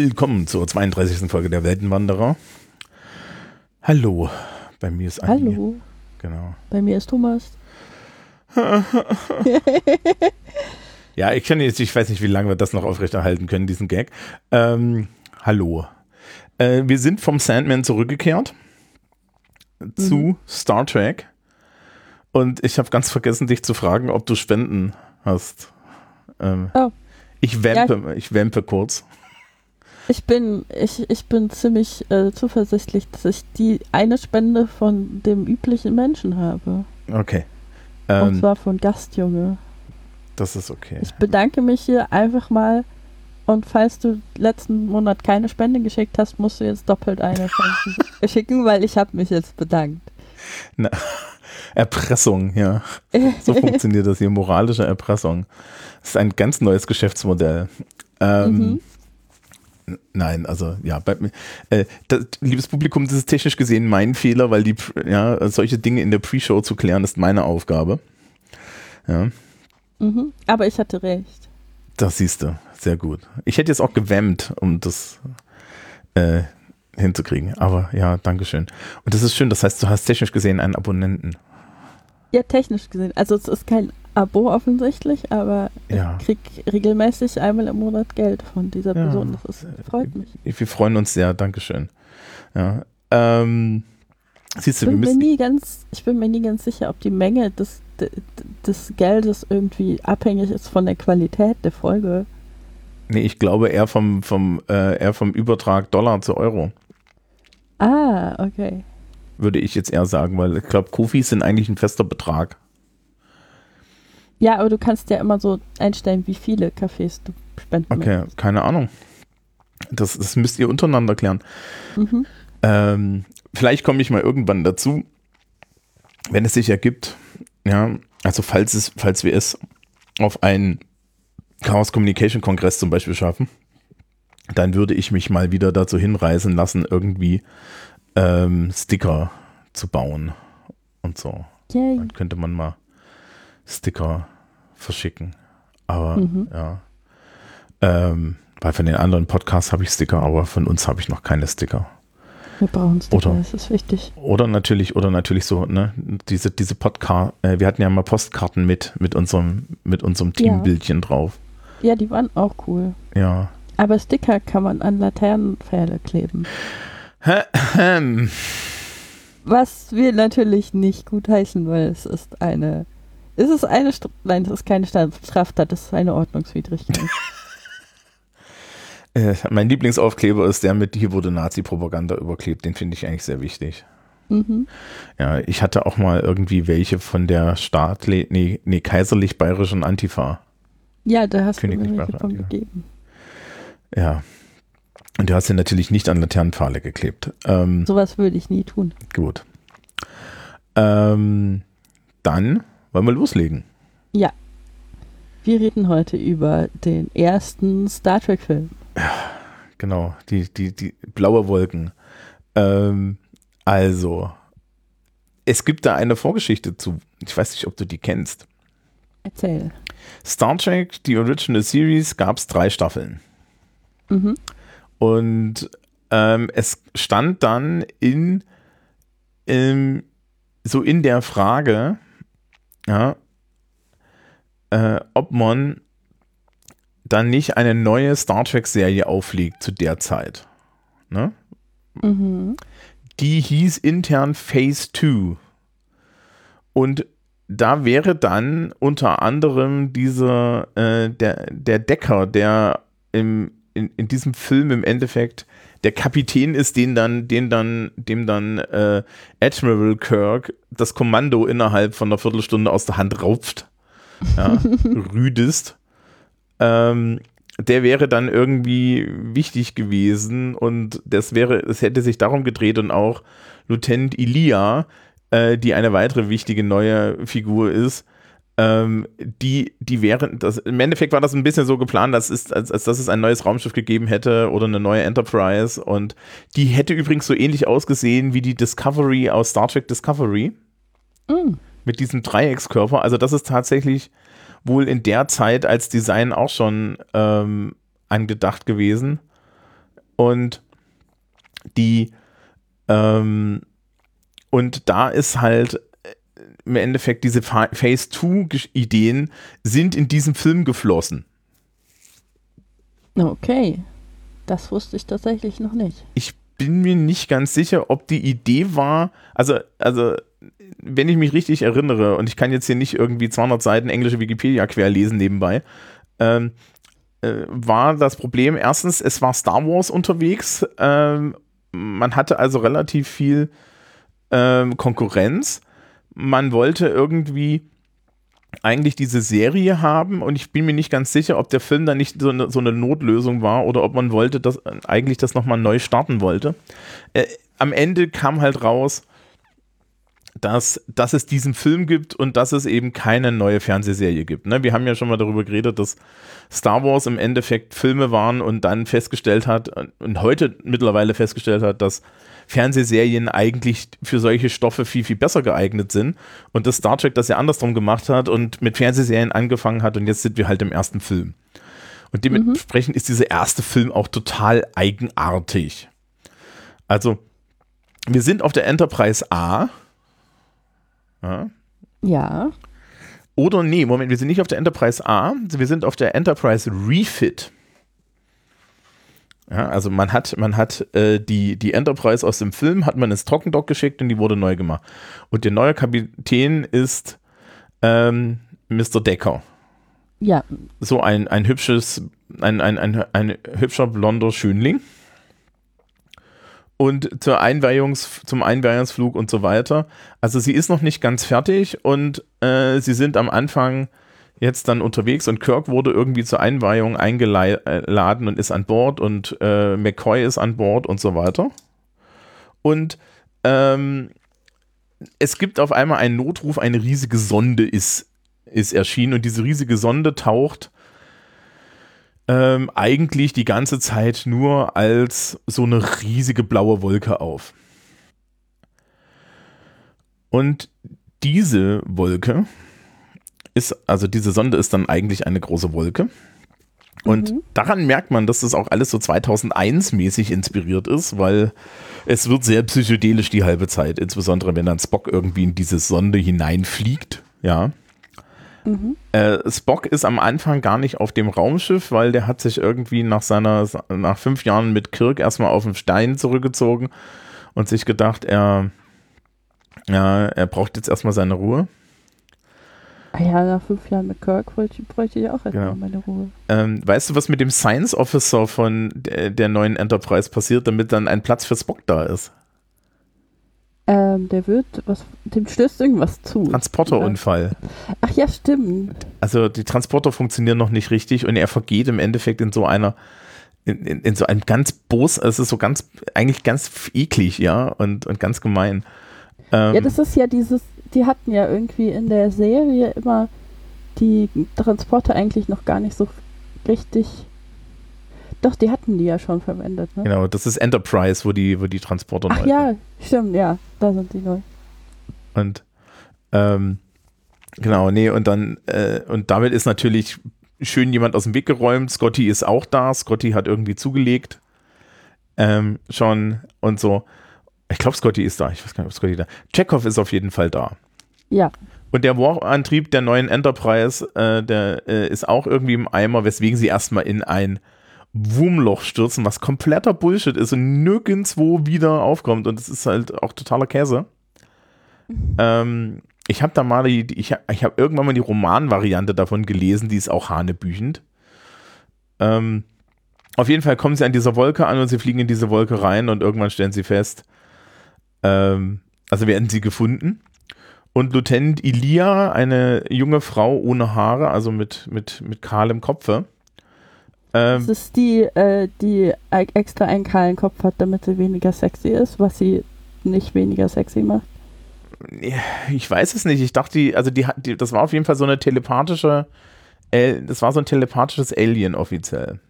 Willkommen zur 32. Folge der Weltenwanderer. Hallo, bei mir ist Anni. Hallo, Genau. bei mir ist Thomas. Ja, ich kann jetzt, ich weiß nicht, wie lange wir das noch aufrechterhalten können, diesen Gag. Ähm, hallo. Äh, wir sind vom Sandman zurückgekehrt zu Star Trek. Und ich habe ganz vergessen, dich zu fragen, ob du Spenden hast. Ähm, Oh. Ich wampe, ich wampe kurz. Ich bin, ich, ich bin ziemlich äh, zuversichtlich, dass ich die eine Spende von dem üblichen Menschen habe. Okay. Und Ähm, zwar von Gastjunge. das ist okay. Ich bedanke mich hier einfach mal. Und falls du letzten Monat keine Spende geschickt hast, musst du jetzt doppelt eine schicken, weil ich habe mich jetzt bedankt. Erpressung, ja. So funktioniert das hier, moralische Erpressung. Das ist ein ganz neues Geschäftsmodell. Ähm, Mhm. Nein, also ja, bei, äh, das, liebes Publikum, das ist technisch gesehen mein Fehler, weil die, ja, solche Dinge in der Pre-Show zu klären, ist meine Aufgabe. Ja, Mhm. Aber ich hatte recht. das siehst du, sehr gut. Ich hätte jetzt auch gewämmt, um das äh, hinzukriegen, aber ja, Dankeschön. Und das ist schön, das heißt, du hast technisch gesehen einen Abonnenten. Ja, technisch gesehen. Also es ist kein Abo offensichtlich, aber Ja. ich krieg regelmäßig einmal im Monat Geld von dieser Ja, Person. Das ist, freut mich. Wir freuen uns sehr, Dankeschön. Ja, ähm, siehst du, Ich wir bin, mir müssen, nie ganz, ich bin mir nie ganz sicher, ob die Menge des, de- des Geldes irgendwie abhängig ist von der Qualität der Folge. nee, ich glaube eher vom, vom, äh, eher vom Übertrag Dollar zu Euro, Ah, okay. würde ich jetzt eher sagen, weil ich glaube, Kofis sind eigentlich ein fester Betrag. Ja, aber du kannst ja immer so einstellen, wie viele Kaffees du spenden Okay, keine Ahnung. Das, das müsst ihr untereinander klären. möchtest. Mhm. Ähm, vielleicht komme ich mal irgendwann dazu, wenn es sich ergibt. Ja, also falls es, falls wir es auf einen Chaos Communication Kongress zum Beispiel schaffen, dann würde ich mich mal wieder dazu hinreißen lassen, irgendwie ähm, Sticker zu bauen und so. Yay. Dann könnte man mal Sticker verschicken. Aber Mhm. ja. Ähm, weil von den anderen Podcasts habe ich Sticker, aber von uns habe ich noch keine Sticker. Wir brauchen Sticker, Oder- das ist wichtig. Oder natürlich, oder natürlich so, ne, diese, diese Podcast, äh, wir hatten ja mal Postkarten mit, mit unserem, mit unserem Ja. Teambildchen drauf. Ja, die waren auch cool. Ja. Aber Sticker kann man an Laternenpfähle kleben. Was wir natürlich nicht gut heißen, weil es ist eine. Ist es eine. St Nein, es ist keine Straftat, es ist eine Ordnungswidrigkeit. äh, mein Lieblingsaufkleber ist der mit hier wurde Nazi-Propaganda überklebt. Den finde ich eigentlich sehr wichtig. mhm. Ja, ich hatte auch mal irgendwie welche von der staatlich, nee, nee, kaiserlich-bayerischen Antifa. Ja, da hast du mir welche von gegeben. Ja. Und du hast sie natürlich nicht an Laternenpfahle geklebt. Ähm, Sowas würde ich nie tun. Gut. Ähm, dann wollen wir loslegen. Ja. Wir reden heute über den ersten Star Trek-Film. Genau, die, die, die blaue Wolken. Ähm, also, es gibt da eine Vorgeschichte zu. Ich weiß nicht, ob du die kennst. Erzähl. Star Trek, die Original Series, gab es drei Staffeln. Mhm. Und ähm, es stand dann in, in so in der Frage, ja, äh, ob man dann nicht eine neue Star Trek-Serie auflegt zu der Zeit. Ne? Mhm. Die hieß intern Phase 2. Und da wäre dann unter anderem dieser, äh, der, der Decker, der im, in, in diesem Film im Endeffekt der Kapitän ist, den dann, den dann, dem dann äh, Admiral Kirk das Kommando innerhalb von einer Viertelstunde aus der Hand rauft. Ja, rüdest. Ähm, der wäre dann irgendwie wichtig gewesen und das wäre, es hätte sich darum gedreht und auch Lieutenant Ilia, äh, die eine weitere wichtige neue Figur ist, ähm, die, die wären, das, im Endeffekt war das ein bisschen so geplant, dass es, als, als dass es ein neues Raumschiff gegeben hätte oder eine neue Enterprise und die hätte übrigens so ähnlich ausgesehen wie die Discovery aus Star Trek Discovery Mhm. mit diesem Dreieckskörper. Also das ist tatsächlich wohl in der Zeit als Design auch schon ähm, angedacht gewesen. Und die, ähm, und da ist halt im Endeffekt diese Phase 2 Ideen sind in diesen Film geflossen. Okay. Das wusste ich tatsächlich noch nicht. Ich bin mir nicht ganz sicher, ob die Idee war, also, also, wenn ich mich richtig erinnere, und ich kann jetzt hier nicht irgendwie 200 Seiten englische Wikipedia querlesen nebenbei, ähm, äh, war das Problem erstens, es war Star Wars unterwegs, ähm, man hatte also relativ viel ähm, Konkurrenz, man wollte irgendwie eigentlich diese Serie haben und ich bin mir nicht ganz sicher, ob der Film dann nicht so eine, so eine Notlösung war oder ob man wollte, dass eigentlich das nochmal neu starten wollte. Äh, am Ende kam halt raus, dass, dass es diesen Film gibt und dass es eben keine neue Fernsehserie gibt. Ne? Wir haben ja schon mal darüber geredet, dass Star Wars im Endeffekt Filme waren und dann festgestellt hat und heute mittlerweile festgestellt hat, dass Fernsehserien eigentlich für solche Stoffe viel, viel besser geeignet sind. Und dass Star Trek das ja andersrum gemacht hat und mit Fernsehserien angefangen hat und jetzt sind wir halt im ersten Film. Und dementsprechend mhm. ist dieser erste Film auch total eigenartig. Also, wir sind auf der Enterprise A. Ja. ja. Oder nee, Moment, wir sind nicht auf der Enterprise A, wir sind auf der Enterprise Refit. Ja, also man hat, man hat äh, die, die Enterprise aus dem Film, hat man ins Trockendock geschickt und die wurde neu gemacht. Und der neue Kapitän ist ähm, Mr. Decker. Ja. So ein, ein hübsches, ein, ein, ein, ein hübscher blonder Schönling. Und zur Einweihungs, zum Einweihungsflug und so weiter. Also sie ist noch nicht ganz fertig und äh, sie sind am Anfang jetzt dann unterwegs und Kirk wurde irgendwie zur Einweihung eingeladen und ist an Bord und äh, McCoy ist an Bord und so weiter. Und ähm, es gibt auf einmal einen Notruf, eine riesige Sonde ist, ist erschienen und diese riesige Sonde taucht ähm, eigentlich die ganze Zeit nur als so eine riesige blaue Wolke auf. Und diese Wolke ist, also diese Sonde ist dann eigentlich eine große Wolke. Und mhm. daran merkt man, dass das auch alles so 2001-mäßig inspiriert ist, weil es wird sehr psychedelisch die halbe Zeit, insbesondere wenn dann Spock irgendwie in diese Sonde hineinfliegt, ja. Mhm. Äh, Spock ist am Anfang gar nicht auf dem Raumschiff, weil der hat sich irgendwie nach seiner, nach fünf Jahren mit Kirk erstmal auf den Stein zurückgezogen und sich gedacht, er, ja, er braucht jetzt erstmal seine Ruhe. Ah ja, nach fünf Jahren mit Kirk bräuchte ich auch erstmal genau. meine Ruhe. Ähm, weißt du, was mit dem Science Officer von der, der, neuen Enterprise passiert, damit dann ein Platz für Spock da ist? Ähm, der wird, was, dem stößt irgendwas zu. Transporterunfall. Ach ja, stimmt. Also die Transporter funktionieren noch nicht richtig und er vergeht im Endeffekt in so einer, in, in, in so einem ganz Bos, es ist so ganz, eigentlich ganz eklig, ja, und, und ganz gemein. Ähm, ja, das ist ja dieses, die hatten ja irgendwie in der Serie immer die Transporter eigentlich noch gar nicht so richtig. Doch, die hatten die ja schon verwendet. Ne? Genau, das ist Enterprise, wo die, wo die Transporter Ach, neu Ja, stimmt, ja, da sind die neu. Und ähm, genau, nee, und dann, äh, und damit ist natürlich schön jemand aus dem Weg geräumt. Scotty ist auch da. Scotty hat irgendwie zugelegt. Ähm, schon und so. Ich glaube, Scotty ist da. Ich weiß gar nicht, ob Scotty da Chekhov ist auf jeden Fall da. Ja. Und der War-Antrieb der neuen Enterprise, äh, der äh, ist auch irgendwie im Eimer, weswegen sie erstmal in ein Wurmloch stürzen, was kompletter Bullshit ist und nirgendwo wieder aufkommt. Und das ist halt auch totaler Käse. Mhm. Ähm, ich habe da mal die, ich habe ich hab irgendwann mal die Romanvariante davon gelesen, die ist auch hanebüchend. Ähm, auf jeden Fall kommen sie an dieser Wolke an und sie fliegen in diese Wolke rein und irgendwann stellen sie fest, ähm, also werden sie gefunden. Und Lieutenant Ilia, eine junge Frau ohne Haare, also mit, mit, mit kahlem Kopfe. Ähm, das ist die, äh, die extra einen kahlen Kopf hat, damit sie weniger sexy ist, was sie nicht weniger sexy macht. Ich weiß es nicht. Ich dachte, die, also die, die, das war auf jeden Fall so eine telepathische, das war so ein telepathisches Alien offiziell.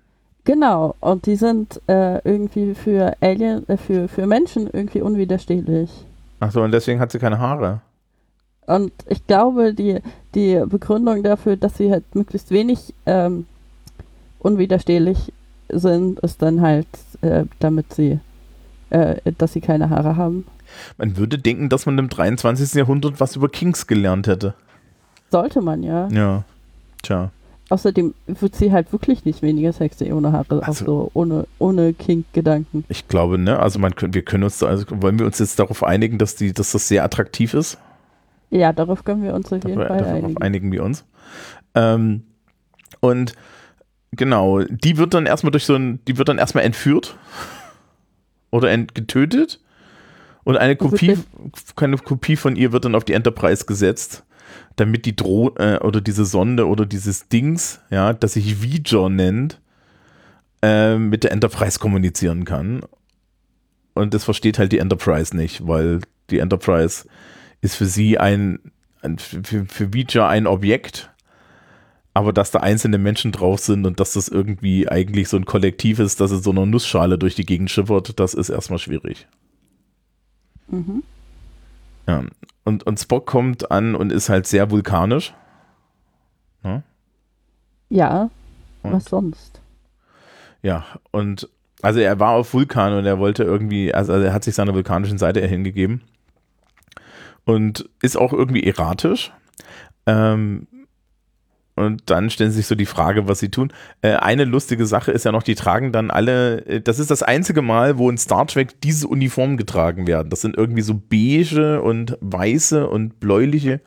Genau, und die sind äh, irgendwie für Alien, äh, für, für Menschen irgendwie unwiderstehlich. Achso, und deswegen hat sie keine Haare. Und ich glaube, die, die Begründung dafür, dass sie halt möglichst wenig ähm, unwiderstehlich sind, ist dann halt äh, damit sie, äh, dass sie keine Haare haben. Man würde denken, dass man im 23. Jahrhundert was über Kings gelernt hätte. Sollte man ja. Ja. Tja. Außerdem wird sie halt wirklich nicht weniger sexy ohne Haare, Also- so ohne, ohne Kink-Gedanken. Ich glaube, ne, also man können, wir können uns, da- also wollen wir uns jetzt darauf einigen, dass die, dass das sehr attraktiv ist? Ja, darauf können wir uns auf jeden Darauf, Fall darauf einigen. einigen wir uns. Ähm, und genau, die wird dann erstmal durch so ein, die wird dann erstmal entführt oder ent getötet und eine Kopie, keine Kopie von ihr wird dann auf die Enterprise gesetzt, damit die Droh äh, oder diese Sonde oder dieses Dings, ja, das sich Voyager nennt, äh, mit der Enterprise kommunizieren kann. Und das versteht halt die Enterprise nicht, weil die Enterprise ist für sie ein, ein für, für Voyager ein Objekt, aber dass da einzelne Menschen drauf sind und dass das irgendwie eigentlich so ein Kollektiv ist, das in so einer Nussschale durch die Gegend schippert, das ist erstmal schwierig. Mhm. Ja. Und, und Spock kommt an und ist halt sehr vulkanisch. Ja, Und- was sonst? Ja, und also er war auf Vulkan und er wollte irgendwie, also er hat sich seiner vulkanischen Seite hingegeben und ist auch irgendwie erratisch. Ähm, und dann stellen sie sich so die Frage, was sie tun. Äh, eine lustige Sache ist ja noch, die tragen dann alle, äh, das ist das einzige Mal, wo in Star Trek diese Uniformen getragen werden. Das sind irgendwie so beige und weiße und bläuliche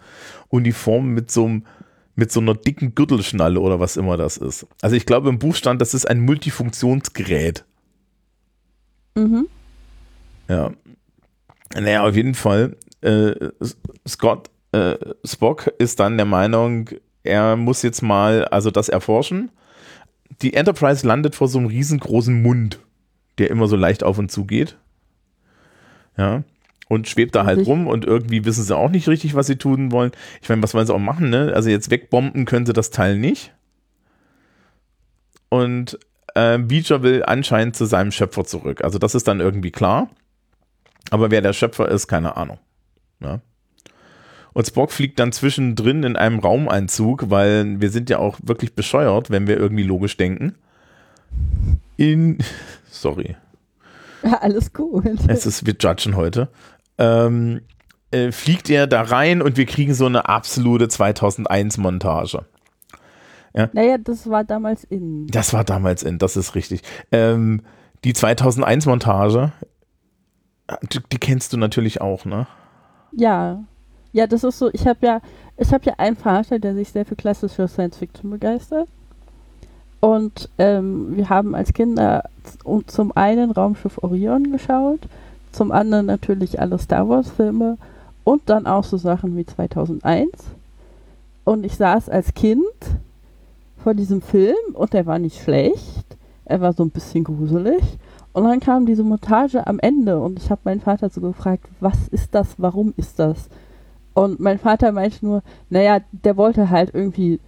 Uniformen mit so einem mit so einer dicken Gürtelschnalle oder was immer das ist. Also ich glaube im Buch stand, das ist ein Multifunktionsgerät. Mhm. Ja. Naja, auf jeden Fall. Äh, Scott, äh, Spock ist dann der Meinung, er muss jetzt mal also das erforschen. Die Enterprise landet vor so einem riesengroßen Mund, der immer so leicht auf und zu geht. Ja. Und schwebt da halt rum und irgendwie wissen sie auch nicht richtig, was sie tun wollen. Ich meine, was wollen sie auch machen, ne? Also jetzt wegbomben können sie das Teil nicht. Und äh, Beecher will anscheinend zu seinem Schöpfer zurück. Also das ist dann irgendwie klar. Aber wer der Schöpfer ist, keine Ahnung. Ja. Und Spock fliegt dann zwischendrin in einem Raumanzug, weil wir sind ja auch wirklich bescheuert, wenn wir irgendwie logisch denken. In, sorry, Alles gut. es ist, wir judgen heute. Ähm, äh, fliegt er da rein und wir kriegen so eine absolute 2001-Montage. Naja, das war damals in. Das war damals in, das ist richtig. Ähm, die 2001-Montage, die, die kennst du natürlich auch, ne? Ja. Ja, das ist so, ich habe ja, ich habe ja einen Vater, der sich sehr für klassische Science Fiction begeistert. Und ähm, wir haben als Kinder zum einen Raumschiff Orion geschaut, zum anderen natürlich alle Star Wars Filme und dann auch so Sachen wie 2001. Und ich saß als Kind vor diesem Film und der war nicht schlecht. Er war so ein bisschen gruselig. Und dann kam diese Montage am Ende und ich habe meinen Vater so gefragt, was ist das, warum ist das? Und mein Vater meinte nur, naja, der wollte halt irgendwie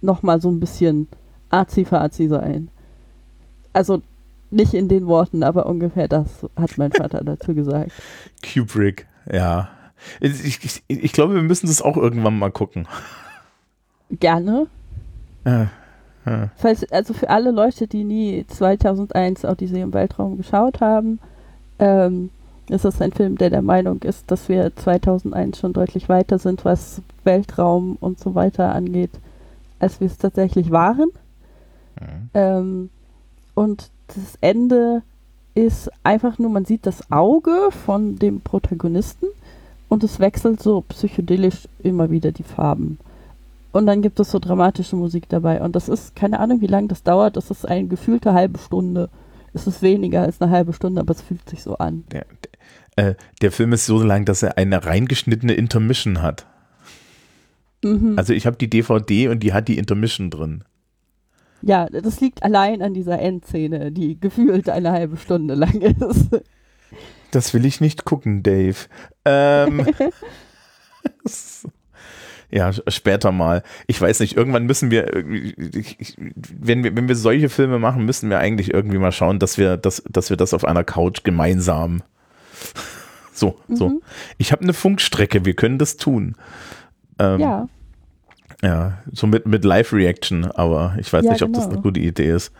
nochmal so ein bisschen arzi-fazi sein. Also nicht in den Worten, aber ungefähr das hat mein Vater dazu gesagt. Kubrick, ja. Ich, ich, ich glaube, wir müssen das auch irgendwann mal gucken. Gerne. Ja, ja. Falls, also für alle Leute, die nie 2001 Odyssee im Weltraum geschaut haben, ähm, ist das ein Film, der der Meinung ist, dass wir 2001 schon deutlich weiter sind, was Weltraum und so weiter angeht, als wir es tatsächlich waren. Mhm. Ähm, und das Ende ist einfach nur, man sieht das Auge von dem Protagonisten und es wechselt so psychedelisch immer wieder die Farben. Und dann gibt es so dramatische Musik dabei. Und das ist, keine Ahnung, wie lange das dauert. Das ist eine gefühlte halbe Stunde. Es ist weniger als eine halbe Stunde, aber es fühlt sich so an. Der, äh, der Film ist so lang, dass er eine reingeschnittene Intermission hat. Mhm. Also ich habe die DVD und die hat die Intermission drin. ja, das liegt allein an dieser Endszene, die gefühlt eine halbe Stunde lang ist. Das will ich nicht gucken, Dave. Ähm, ja, später mal. Ich weiß nicht, irgendwann müssen wir, wenn wir, wenn wir solche Filme machen, müssen wir eigentlich irgendwie mal schauen, dass wir, das, dass wir das auf einer Couch gemeinsam. So, so. Mhm. Ich habe eine Funkstrecke, wir können das tun. Ähm, Ja, Ja, so mit, mit Live-Reaction, aber ich weiß Ja, nicht, ob das genau. eine gute Idee ist.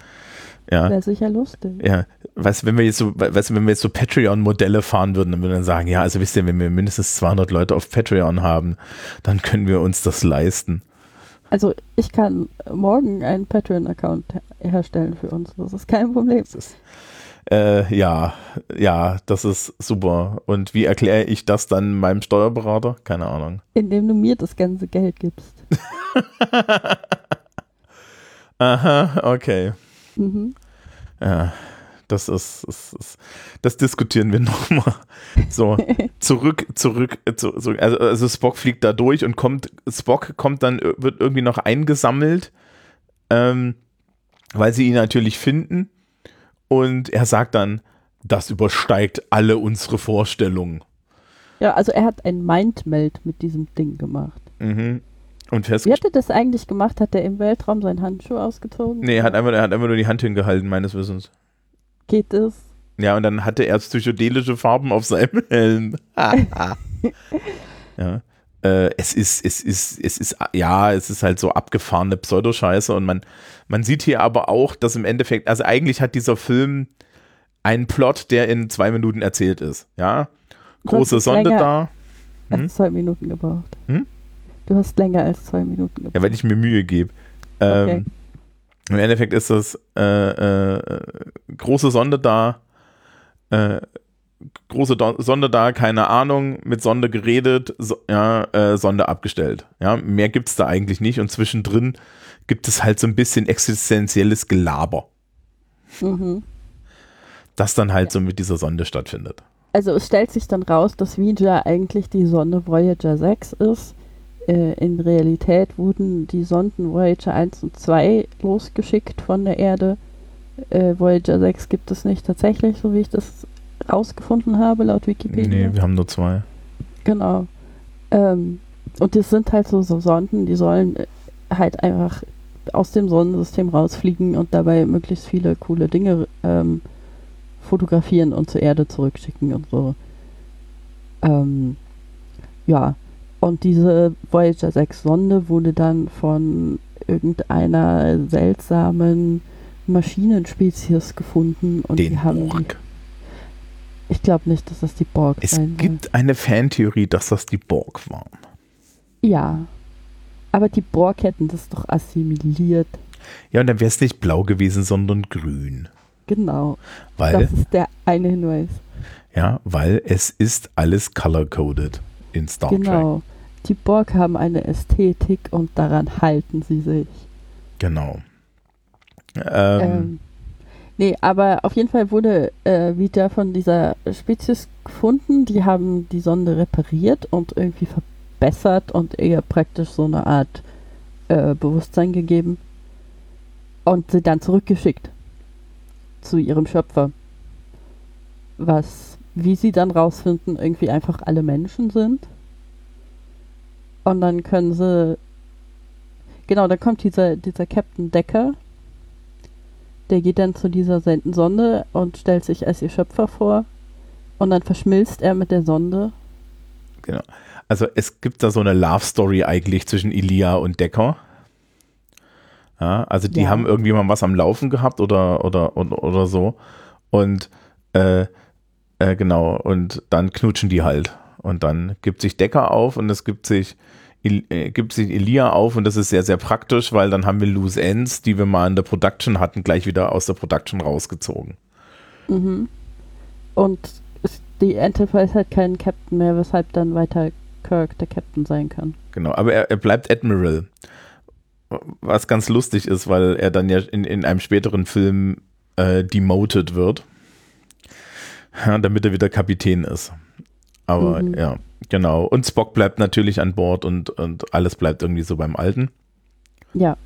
Ja. Wäre sicher lustig. Ja, weißt du, wenn wir jetzt so, weißt du, wenn wir jetzt so Patreon-Modelle fahren würden, dann würden wir sagen, ja, also wisst ihr, wenn wir mindestens 200 Leute auf Patreon haben, dann können wir uns das leisten. Also ich kann morgen einen Patreon-Account her herstellen für uns. Das ist kein Problem. Das ist, äh, ja, ja, das ist super. Und wie erkläre ich das dann meinem Steuerberater? Keine Ahnung. Indem du mir das ganze Geld gibst. Aha, okay. Mhm. Ja, das ist, ist, ist das diskutieren wir nochmal. So, zurück, zurück, zu, so, also, also Spock fliegt da durch und kommt, Spock kommt dann, wird irgendwie noch eingesammelt, ähm, weil sie ihn natürlich finden. Und er sagt dann, das übersteigt alle unsere Vorstellungen. Ja, also er hat ein Mindmeld mit diesem Ding gemacht. Mhm. Und Wie hat er das eigentlich gemacht? Hat er im Weltraum seinen Handschuh ausgezogen? Nee, er hat, einfach, er hat einfach nur die Hand hingehalten, meines Wissens. Geht es? Ja, und dann hatte er psychedelische Farben auf seinem Helm. ja. Äh, es ist, es ist, es ist, ja, es ist halt so abgefahrene Pseudoscheiße und man, man sieht hier aber auch, dass im Endeffekt, also eigentlich hat dieser Film einen Plot, der in zwei Minuten erzählt ist. Ja. Große Sonde da. Hm? zwei Minuten gebraucht. Hm? Du hast länger als zwei Minuten gebraucht. Ja, weil ich mir Mühe gebe. Ähm, Im Endeffekt ist das äh, äh, große Sonde da, äh, große Do Sonde da, keine Ahnung, mit Sonde geredet, so, ja, äh, Sonde abgestellt. Ja, mehr gibt es da eigentlich nicht und zwischendrin gibt es halt so ein bisschen existenzielles Gelaber, Mhm. das dann halt so mit dieser Sonde stattfindet. Also es stellt sich dann raus, dass Ouija eigentlich die Sonde Voyager 6 ist. Äh, in Realität wurden die Sonden Voyager 1 und 2 losgeschickt von der Erde. Äh, Voyager 6 gibt es nicht tatsächlich, so wie ich das rausgefunden habe, laut Wikipedia. Nee, wir haben nur zwei. Genau. Ähm, und das sind halt so, so Sonden, die sollen äh, halt einfach aus dem Sonnensystem rausfliegen und dabei möglichst viele coole Dinge ähm, fotografieren und zur Erde zurückschicken und so. Ähm, ja, und diese Voyager 6 Sonde wurde dann von irgendeiner seltsamen Maschinenspezies gefunden und die Den haben Borg. Ich glaube nicht, dass das die Borg Es sein gibt eine Fantheorie, dass das die Borg waren. Ja. Aber die Borg hätten das doch assimiliert. Ja, und dann wäre es nicht blau gewesen, sondern grün. Genau. Weil Das ist der eine Hinweis. Ja, weil es ist alles color-coded in Star Trek. genau. Die Borg haben eine Ästhetik und daran halten sie sich. Genau. Ähm, Ähm, nee, aber auf jeden Fall wurde äh, wieder von dieser Spezies gefunden. Die haben die Sonde repariert und irgendwie verbessert und ihr praktisch so eine Art äh, Bewusstsein gegeben. Und sie dann zurückgeschickt zu ihrem Schöpfer. Was, wie sie dann rausfinden, irgendwie einfach alle Menschen sind. Und dann können sie. Genau, dann kommt dieser, dieser Captain Decker. Der geht dann zu dieser Sonde und stellt sich als ihr Schöpfer vor. Und dann verschmilzt er mit der Sonde. also es gibt da so eine Love-Story eigentlich zwischen Ilia und Decker. Ja, also die Ja. haben irgendwie mal was am Laufen gehabt oder, oder, oder, oder so. Und äh, äh, genau, und dann knutschen die halt. Und dann gibt sich Decker auf und es gibt sich, äh, gibt sich Elia auf und das ist sehr, sehr praktisch, weil dann haben wir Loose Ends, die wir mal in der Production hatten, gleich wieder aus der Production rausgezogen. Mhm. Und die Enterprise hat keinen Captain mehr, weshalb dann weiter Kirk der Captain sein kann. Genau, aber er, er bleibt Admiral. Was ganz lustig ist, weil er dann ja in, in einem späteren Film äh, demoted wird. Ja, damit er wieder Kapitän ist. Aber Mhm. ja, genau. Und Spock bleibt natürlich an Bord und, und alles bleibt irgendwie so beim Alten. Ja.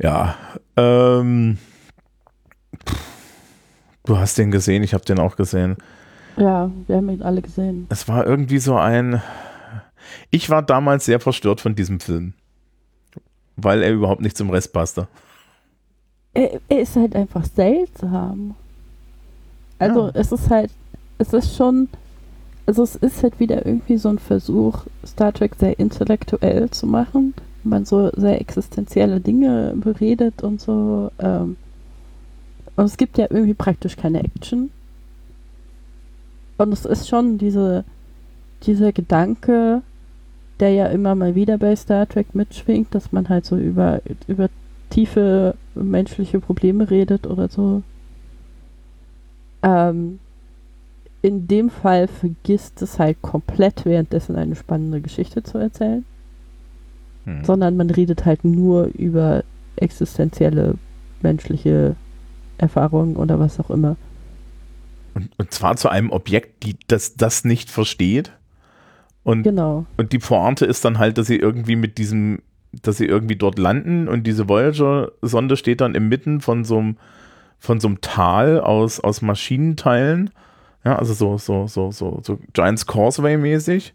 Ja. Ähm, du hast den gesehen, ich habe den auch gesehen. Ja, wir haben ihn alle gesehen. Es war irgendwie so ein. Ich war damals sehr verstört von diesem Film. Weil er überhaupt nicht zum Rest passte. Er, er ist halt einfach seltsam. Also Ja. es ist halt, es ist schon, also es ist halt wieder irgendwie so ein Versuch, Star Trek sehr intellektuell zu machen. Man so sehr existenzielle Dinge beredet und so. Ähm, Und es gibt ja irgendwie praktisch keine Action. Und es ist schon diese, dieser Gedanke, der ja immer mal wieder bei Star Trek mitschwingt, dass man halt so über, über tiefe menschliche Probleme redet oder so. Ähm, in dem Fall vergisst es halt komplett währenddessen eine spannende Geschichte zu erzählen, hm. sondern man redet halt nur über existenzielle menschliche Erfahrungen oder was auch immer. Und, und zwar zu einem Objekt, die das, das nicht versteht. Und, genau. und die Pointe ist dann halt, dass sie irgendwie mit diesem, dass sie irgendwie dort landen und diese Voyager-Sonde steht dann inmitten von so einem, von so einem Tal aus, aus Maschinenteilen. Ja, also so, so, so, so, so Giants Causeway mäßig.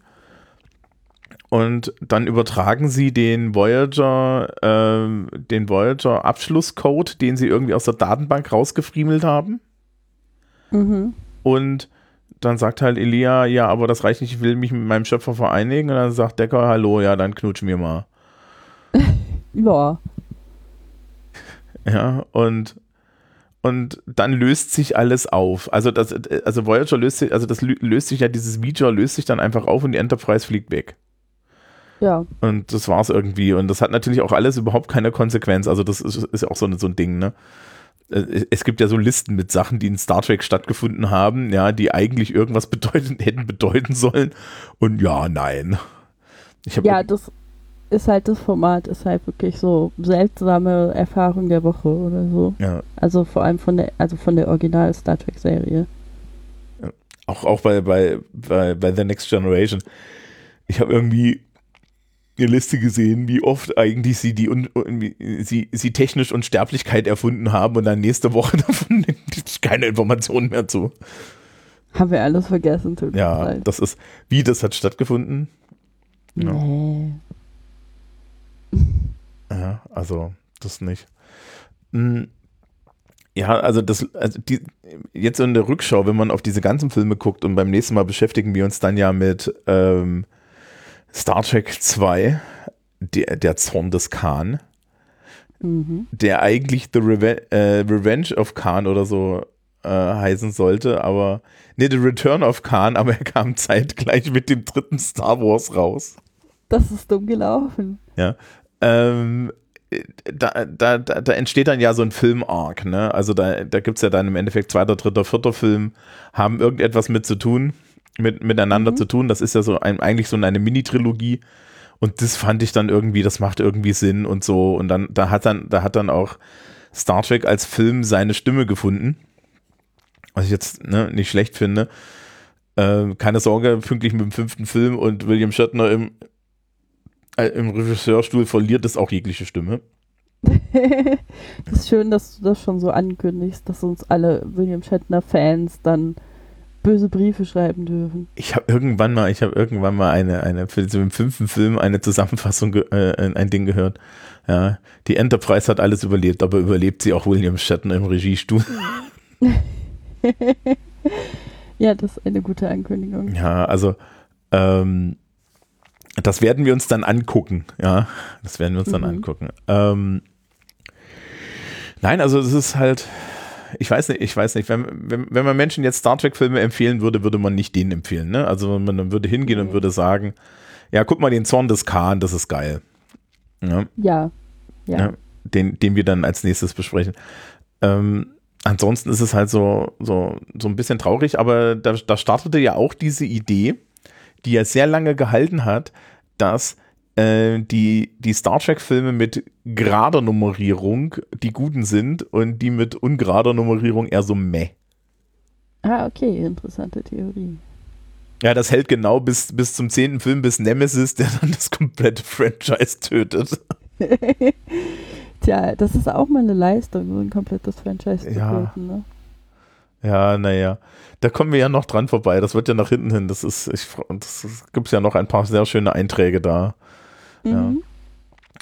Und dann übertragen sie den Voyager, äh, den Voyager Abschlusscode, den sie irgendwie aus der Datenbank rausgefriemelt haben. Mhm. Und dann sagt halt Elia, ja, aber das reicht nicht, ich will mich mit meinem Schöpfer vereinigen. Und dann sagt Decker, hallo, ja, dann knutschen wir mal. ja. Ja, und, und dann löst sich alles auf. Also das, also Voyager löst sich, also das löst sich ja, dieses Feature löst sich dann einfach auf und die Enterprise fliegt weg. Ja. Und das war es irgendwie. Und das hat natürlich auch alles überhaupt keine Konsequenz. Also das ist, ist auch so, so ein Ding, ne? Äh, es gibt ja so Listen mit Sachen, die in Star Trek stattgefunden haben, ja, die eigentlich irgendwas bedeuten, hätten bedeuten sollen. Und ja, nein. ja, das ist halt das Format, ist halt wirklich so seltsame Erfahrung der Woche oder so. Ja. Also vor allem von der, also von der Original Star Trek Serie. Auch, auch bei, bei, bei, bei The Next Generation. Ich habe irgendwie eine Liste gesehen, wie oft eigentlich sie die un, sie, sie technisch Unsterblichkeit erfunden haben und dann nächste Woche davon keine Informationen mehr zu. Haben wir alles vergessen. Tut ja, leid. das ist, wie das hat stattgefunden. Ja. Nee. Ja, also das nicht. Hm. Ja, also das, also die, jetzt in der Rückschau, wenn man auf diese ganzen Filme guckt und beim nächsten Mal beschäftigen wir uns dann ja mit ähm, Star Trek 2, der, der Zorn des Khan, mhm. der eigentlich The Reve äh, Revenge of Khan oder so äh, heißen sollte, aber nee, The Return of Khan, aber er kam zeitgleich mit dem dritten Star Wars raus. Das ist dumm gelaufen. Ja. Ähm, da, da, da, entsteht dann ja so ein Film-Arc, ne? Also da, da gibt es ja dann im Endeffekt zweiter, dritter, vierter Film, haben irgendetwas mit zu tun mit, miteinander mhm. zu tun. Das ist ja so ein, eigentlich so eine Mini-Trilogie. Und das fand ich dann irgendwie, das macht irgendwie Sinn und so. Und dann, da hat dann, da hat dann auch Star Trek als Film seine Stimme gefunden. Was ich jetzt ne, nicht schlecht finde. Äh, keine Sorge, pünktlich mit dem fünften Film und William Shatner im, im Regisseurstuhl verliert es auch jegliche Stimme. das ist schön, dass du das schon so ankündigst, dass uns alle William Shatner-Fans dann böse Briefe schreiben dürfen. Ich habe irgendwann mal, ich habe irgendwann mal eine, eine für den fünften Film eine Zusammenfassung, äh, ein Ding gehört. Ja, die Enterprise hat alles überlebt, aber überlebt sie auch William Shatner im Regiestuhl. ja, das ist eine gute Ankündigung. Ja, also ähm, das werden wir uns dann angucken. Ja, das werden wir uns dann mhm. angucken. Ähm, nein, also es ist halt, ich weiß nicht, ich weiß nicht, wenn, wenn, wenn man Menschen jetzt Star Trek-Filme empfehlen würde, würde man nicht den empfehlen. Ne? Also man würde hingehen und würde sagen, ja, guck mal den Zorn des Khan, das ist geil. Ja. ja. ja. ja den, den wir dann als nächstes besprechen. Ähm, ansonsten ist es halt so, so, so ein bisschen traurig, aber da, da startete ja auch diese Idee, die ja sehr lange gehalten hat, dass äh, die, die Star Trek-Filme mit gerader Nummerierung die guten sind und die mit ungerader Nummerierung eher so meh. Ah, okay, interessante Theorie. Ja, das hält genau bis, bis zum zehnten Film, bis Nemesis, der dann das komplette Franchise tötet. Tja, das ist auch mal eine Leistung, so ein komplettes Franchise zu ja. töten, ne? Ja, naja. Da kommen wir ja noch dran vorbei. Das wird ja nach hinten hin. Das ist, ich, das gibt es ja noch ein paar sehr schöne Einträge da. Mhm. Ja.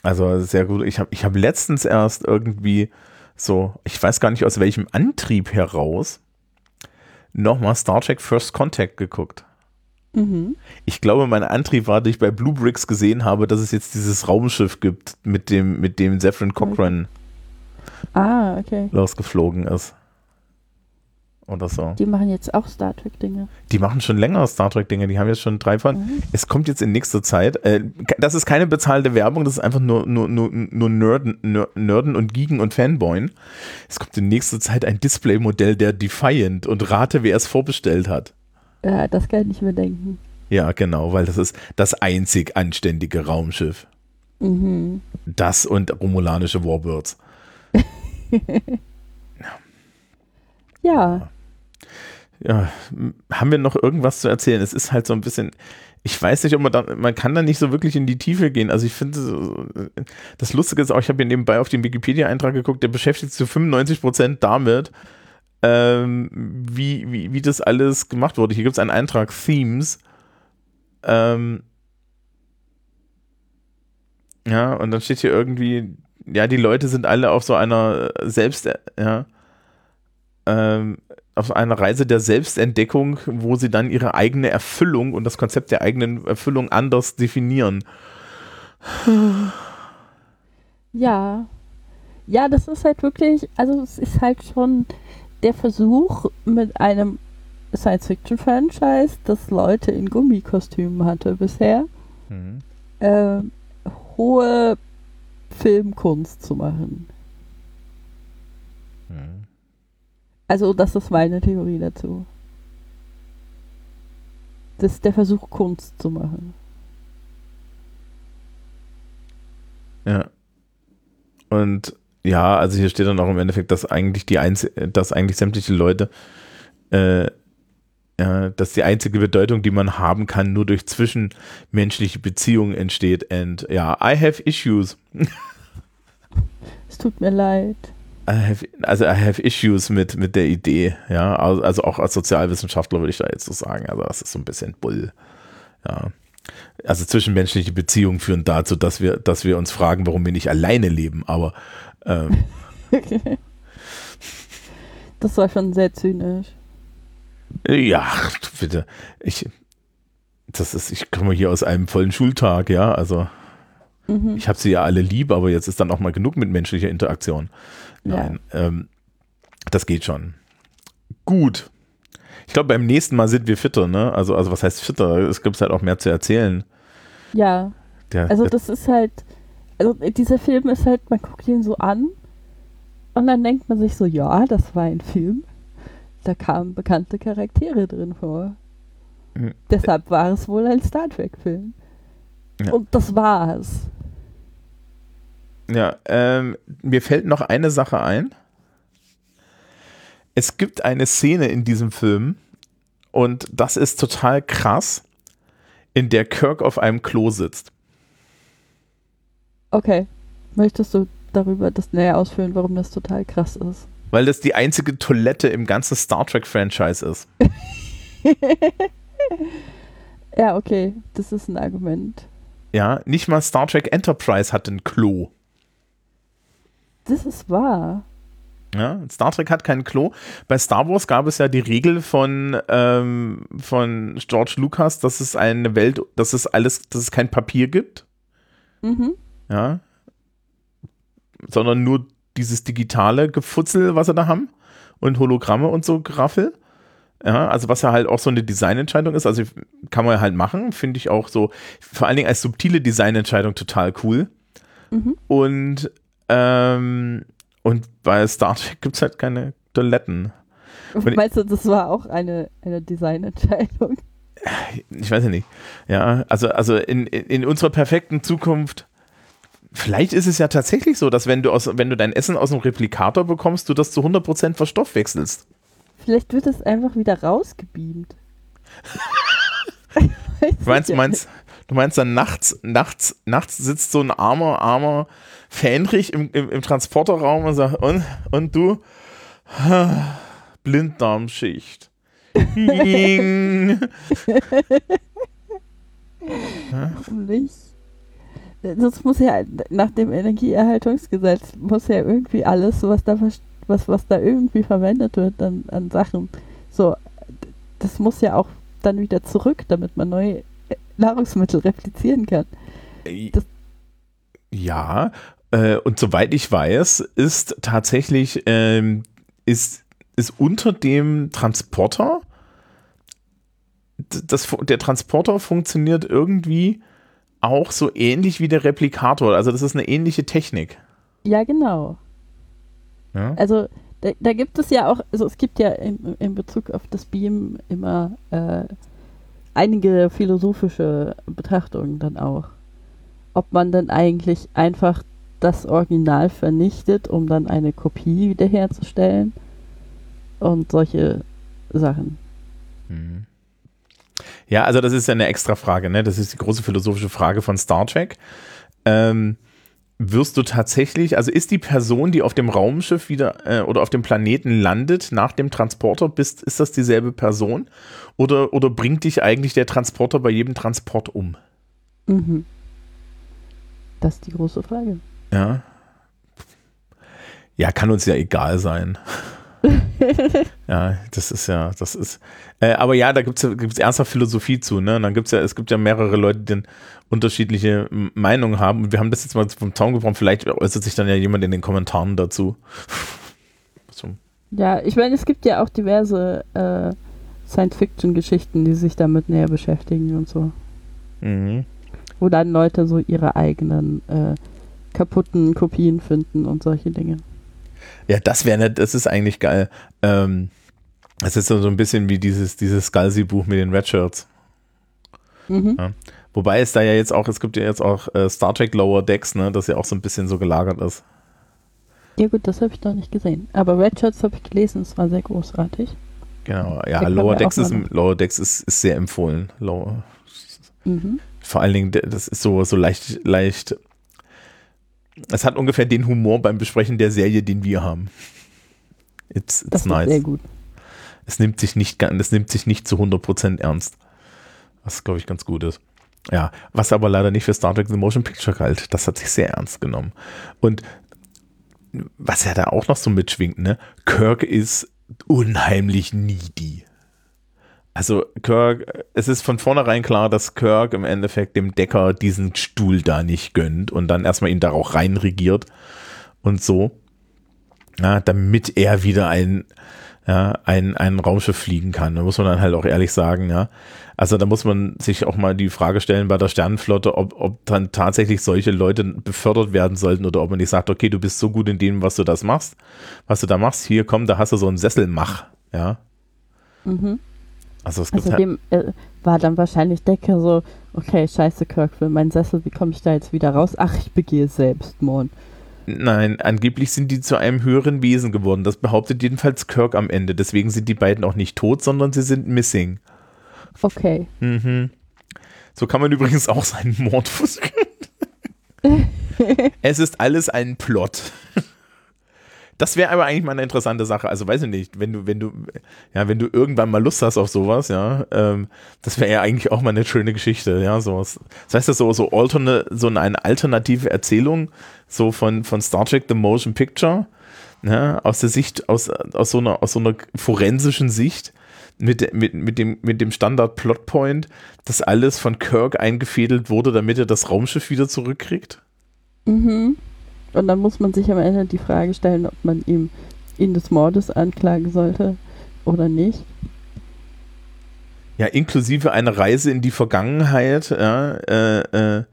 Also sehr gut. Ich habe ich hab letztens erst irgendwie so, ich weiß gar nicht aus welchem Antrieb heraus, nochmal Star Trek First Contact geguckt. Mhm. Ich glaube, mein Antrieb war, dass ich bei Blue Bricks gesehen habe, dass es jetzt dieses Raumschiff gibt, mit dem, mit dem Zephyrin Cochrane ah, okay. losgeflogen ist. Oder so. Die machen jetzt auch Star Trek-Dinge. Die machen schon länger Star Trek-Dinge. Die haben jetzt schon drei von. Mhm. Es kommt jetzt in nächster Zeit. Äh, das ist keine bezahlte Werbung, das ist einfach nur, nur, nur, nur Nerden, Nerden und Giegen und Fanboyen. Es kommt in nächster Zeit ein Display-Modell der Defiant und rate, wer es vorbestellt hat. Ja, das kann ich mir denken. Ja, genau, weil das ist das einzig anständige Raumschiff. Mhm. Das und romulanische Warbirds. ja. Ja, haben wir noch irgendwas zu erzählen? Es ist halt so ein bisschen, ich weiß nicht, ob man da, man kann da nicht so wirklich in die Tiefe gehen. Also ich finde, das Lustige ist auch, ich habe hier nebenbei auf den Wikipedia-Eintrag geguckt, der beschäftigt sich zu 95 Prozent damit, ähm, wie, wie, wie das alles gemacht wurde. Hier gibt es einen Eintrag Themes. Ähm, ja, und dann steht hier irgendwie, ja, die Leute sind alle auf so einer Selbst, ja, ähm, auf einer Reise der Selbstentdeckung, wo sie dann ihre eigene Erfüllung und das Konzept der eigenen Erfüllung anders definieren. Ja. Ja, das ist halt wirklich, also es ist halt schon der Versuch mit einem Science-Fiction-Franchise, das Leute in Gummikostümen hatte bisher, mhm. äh, hohe Filmkunst zu machen. Mhm. Also, das ist meine Theorie dazu. Das ist der Versuch, Kunst zu machen. Ja. Und ja, also hier steht dann auch im Endeffekt, dass eigentlich die Einz dass eigentlich sämtliche Leute, äh, ja, dass die einzige Bedeutung, die man haben kann, nur durch zwischenmenschliche Beziehungen entsteht. Und ja, I have issues. es tut mir leid. Have, also I have issues mit, mit der Idee, ja. Also, also auch als Sozialwissenschaftler würde ich da jetzt so sagen. Also das ist so ein bisschen Bull. Ja. Also zwischenmenschliche Beziehungen führen dazu, dass wir, dass wir uns fragen, warum wir nicht alleine leben. Aber ähm. das war schon sehr zynisch. Ja, bitte. Ich, das ist, ich komme hier aus einem vollen Schultag, ja, also mhm. ich habe sie ja alle lieb, aber jetzt ist dann auch mal genug mit menschlicher Interaktion. Nein, ja. ähm, das geht schon. Gut. Ich glaube, beim nächsten Mal sind wir fitter, ne? Also, also was heißt fitter? Es gibt halt auch mehr zu erzählen. Ja. Der, also das ist halt, also dieser Film ist halt, man guckt ihn so an und dann denkt man sich so, ja, das war ein Film. Da kamen bekannte Charaktere drin vor. Mhm. Deshalb war es wohl ein Star Trek-Film. Ja. Und das war es. Ja, ähm, mir fällt noch eine Sache ein. Es gibt eine Szene in diesem Film und das ist total krass, in der Kirk auf einem Klo sitzt. Okay. Möchtest du darüber das näher ausführen, warum das total krass ist? Weil das die einzige Toilette im ganzen Star Trek-Franchise ist. ja, okay. Das ist ein Argument. Ja, nicht mal Star Trek Enterprise hat ein Klo. Das ist wahr. Ja, Star Trek hat kein Klo. Bei Star Wars gab es ja die Regel von, ähm, von George Lucas, dass es eine Welt, dass es alles, dass es kein Papier gibt. Mhm. Ja. Sondern nur dieses digitale Gefutzel, was sie da haben. Und Hologramme und so Graffel. Ja, also was ja halt auch so eine Designentscheidung ist, also kann man halt machen, finde ich auch so, vor allen Dingen als subtile Designentscheidung total cool. Mhm. Und ähm, und bei Star Trek gibt es halt keine Toiletten. Und Meinst du, das war auch eine, eine Designentscheidung? Ich weiß ja nicht. Ja, also, also in, in unserer perfekten Zukunft, vielleicht ist es ja tatsächlich so, dass wenn du, aus, wenn du dein Essen aus einem Replikator bekommst, du das zu 100% verstoffwechselst. Vielleicht wird es einfach wieder rausgebeamt. du meinst, meinst, du meinst dann nachts, nachts, nachts sitzt so ein armer, armer Fähnrich im, im, im Transporterraum und sagt, und, und du? Blinddarmschicht. Warum? Das muss ja nach dem Energieerhaltungsgesetz muss ja irgendwie alles, was da was, was da irgendwie verwendet wird an, an Sachen, so das muss ja auch dann wieder zurück, damit man neue Nahrungsmittel replizieren kann. Das ja, äh, und soweit ich weiß, ist tatsächlich, ähm, ist ist unter dem Transporter. Das, der Transporter funktioniert irgendwie auch so ähnlich wie der Replikator. Also das ist eine ähnliche Technik. Ja, genau. Ja? Also da, da, gibt es ja auch, also es gibt ja in, in Bezug auf das Beam immer äh, einige philosophische Betrachtungen dann auch. Ob man dann eigentlich einfach das Original vernichtet, um dann eine Kopie wiederherzustellen und solche Sachen. Mhm. Ja, also das ist ja eine extra Frage, ne? Das ist die große philosophische Frage von Star Trek. Ähm, wirst du tatsächlich, also ist die Person, die auf dem Raumschiff wieder äh, oder auf dem Planeten landet, nach dem Transporter, bist, ist das dieselbe Person? Oder, oder bringt dich eigentlich der Transporter bei jedem Transport um? Mhm. Das ist die große Frage. Ja. Ja, kann uns ja egal sein. ja, das ist ja, das ist. Äh, aber ja, da gibt es gibt's ernsthaft Philosophie zu, ne? Und dann gibt's ja, es gibt ja mehrere Leute, die unterschiedliche Meinungen haben. Und wir haben das jetzt mal vom Zaun gebrochen. Vielleicht äußert sich dann ja jemand in den Kommentaren dazu. Ja, ich meine, es gibt ja auch diverse äh, Science-Fiction-Geschichten, die sich damit näher beschäftigen und so. Mhm. Wo dann Leute so ihre eigenen äh, kaputten Kopien finden und solche Dinge. Ja, das wäre das ist eigentlich geil. Ähm, das ist so ein bisschen wie dieses, dieses Scalzi-Buch mit den Red Shirts. Mhm. Ja. Wobei es da ja jetzt auch, es gibt ja jetzt auch äh, Star Trek Lower Decks, ne, das ja auch so ein bisschen so gelagert ist. Ja gut, das habe ich noch nicht gesehen. Aber Red Shirts habe ich gelesen, es war sehr großartig. Genau, ja, Lower Decks, ist, Lower Decks ist, ist sehr empfohlen. Lower. Mhm. Vor allen Dingen, das ist so, so leicht, leicht es hat ungefähr den Humor beim Besprechen der Serie, den wir haben. It's, it's das nice. sehr gut. Es nimmt sich nicht, es nimmt sich nicht zu 100% ernst. Was, glaube ich, ganz gut ist. Ja, was aber leider nicht für Star Trek The Motion Picture galt. Das hat sich sehr ernst genommen. Und was ja da auch noch so mitschwingt, ne? Kirk ist unheimlich needy. Also Kirk, es ist von vornherein klar, dass Kirk im Endeffekt dem Decker diesen Stuhl da nicht gönnt und dann erstmal ihn da auch reinregiert und so, ja, damit er wieder ein, ja, ein, ein Raumschiff fliegen kann. Da muss man dann halt auch ehrlich sagen, ja. Also da muss man sich auch mal die Frage stellen bei der Sternenflotte, ob, ob dann tatsächlich solche Leute befördert werden sollten oder ob man nicht sagt, okay, du bist so gut in dem, was du das machst, was du da machst, hier komm, da hast du so einen Sesselmach, ja. Mhm. Also, es gibt also dem äh, war dann wahrscheinlich Decker so, okay, scheiße Kirk, für meinen Sessel, wie komme ich da jetzt wieder raus? Ach, ich begehe Selbstmord. Nein, angeblich sind die zu einem höheren Wesen geworden. Das behauptet jedenfalls Kirk am Ende. Deswegen sind die beiden auch nicht tot, sondern sie sind missing. Okay. Mhm. So kann man übrigens auch seinen Mord versuchen. es ist alles ein Plot. Das wäre aber eigentlich mal eine interessante Sache. Also weiß ich nicht, wenn du, wenn du, ja, wenn du irgendwann mal Lust hast auf sowas, ja, ähm, das wäre ja eigentlich auch mal eine schöne Geschichte, ja, sowas. Das heißt, das so, so, alterne, so eine alternative Erzählung, so von, von Star Trek The Motion Picture, ja, aus der Sicht, aus, aus so einer, aus so einer forensischen Sicht, mit, mit, mit dem, mit dem Standard-Plotpoint, dass alles von Kirk eingefädelt wurde, damit er das Raumschiff wieder zurückkriegt? Mhm. Und dann muss man sich am Ende die Frage stellen, ob man ihm ihn des Mordes anklagen sollte oder nicht. Ja, inklusive einer Reise in die Vergangenheit. Ja, äh, äh,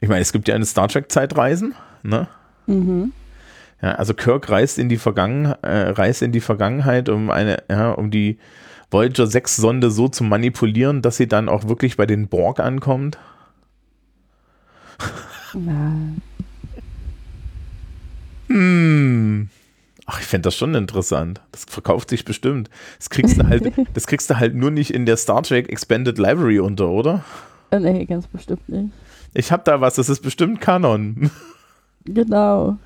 ich meine, es gibt ja eine Star Trek Zeitreisen, ne? Mhm. Ja, also Kirk reist in die Vergangenheit, äh, reist in die Vergangenheit, um eine, ja, um die Voyager 6 Sonde so zu manipulieren, dass sie dann auch wirklich bei den Borg ankommt. Ja. Hm. Ach, ich fände das schon interessant. Das verkauft sich bestimmt. Das kriegst du halt, das kriegst du halt nur nicht in der Star Trek Expanded Library unter, oder? Äh, nee, ganz bestimmt nicht. Ich hab da was, das ist bestimmt Kanon. Genau.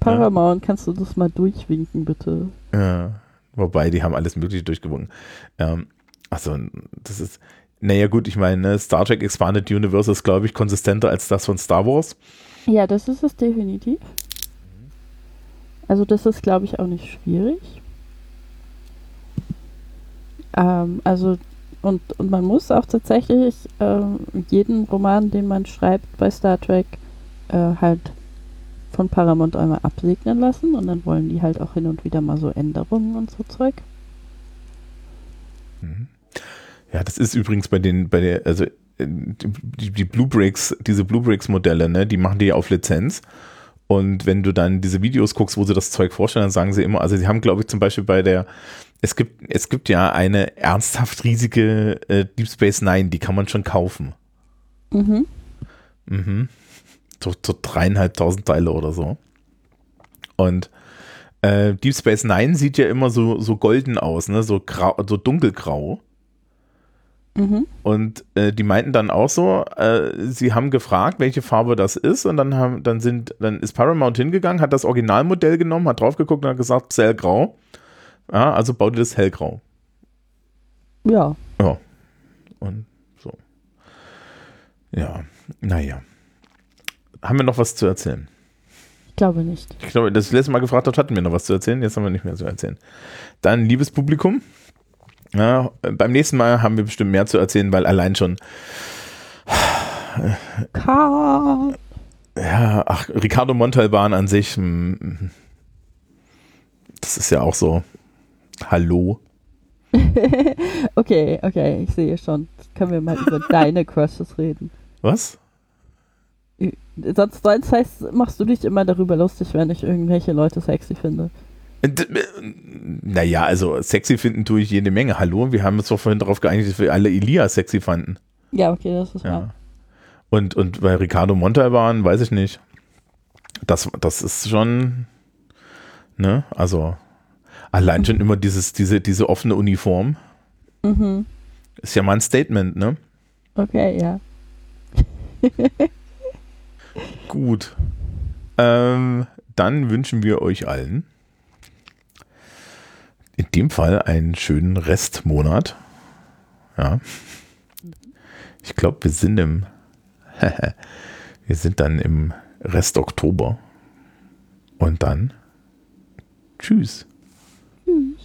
Paramount, ja. kannst du das mal durchwinken, bitte? Ja. Wobei, die haben alles Mögliche durchgewunken. Ähm, also, das ist. Naja, gut, ich meine, ne, Star Trek Expanded Universe ist, glaube ich, konsistenter als das von Star Wars. Ja, das ist es definitiv. Also das ist, glaube ich, auch nicht schwierig. Ähm, also und, und man muss auch tatsächlich äh, jeden Roman, den man schreibt bei Star Trek, äh, halt von Paramount einmal absegnen lassen und dann wollen die halt auch hin und wieder mal so Änderungen und so Zeug. Mhm. Ja, das ist übrigens bei den, bei der, also äh, die, die Blue Bricks, diese Blue Bricks Modelle, ne, die machen die auf Lizenz. Und wenn du dann diese Videos guckst, wo sie das Zeug vorstellen, dann sagen sie immer, also sie haben, glaube ich, zum Beispiel bei der, es gibt, es gibt ja eine ernsthaft riesige äh, Deep Space Nine, die kann man schon kaufen. Mhm. Mhm. So, so dreieinhalbtausend Teile oder so. Und äh, Deep Space Nine sieht ja immer so, so golden aus, ne? so, grau, so dunkelgrau. Mhm. Und äh, die meinten dann auch so, äh, sie haben gefragt, welche Farbe das ist, und dann haben, dann sind, dann ist Paramount hingegangen, hat das Originalmodell genommen, hat drauf geguckt und hat gesagt, hellgrau. Ja, also baut ihr das hellgrau. Ja. Ja. Und so. Ja, naja. Haben wir noch was zu erzählen? Ich glaube nicht. Ich glaube, das letzte Mal gefragt hat, hatten wir noch was zu erzählen. Jetzt haben wir nicht mehr zu erzählen. Dann, liebes Publikum, ja, beim nächsten Mal haben wir bestimmt mehr zu erzählen, weil allein schon. Ka Ja, ach, Ricardo Montalban an sich, mm, das ist ja auch so. Hallo. okay, okay, ich sehe schon. Jetzt können wir mal über deine Crushes reden. Was? Sonst, sonst heißt, machst du dich immer darüber lustig, wenn ich irgendwelche Leute sexy finde. Naja, also sexy finden tue ich jede Menge. Hallo, wir haben uns doch vorhin darauf geeinigt, dass wir alle Elia sexy fanden. Ja, okay, das ist Ja. wahr. Und, und bei Ricardo Montalban, weiß ich nicht. Das, das ist schon, ne, also allein schon immer dieses, diese, diese offene Uniform. Mhm. Ist ja mal ein Statement, ne? Okay, ja. Gut. Ähm, dann wünschen wir euch allen in dem Fall einen schönen Restmonat. Ja. Ich glaube, wir sind im wir sind dann im Rest Oktober. Und dann tschüss. Tschüss.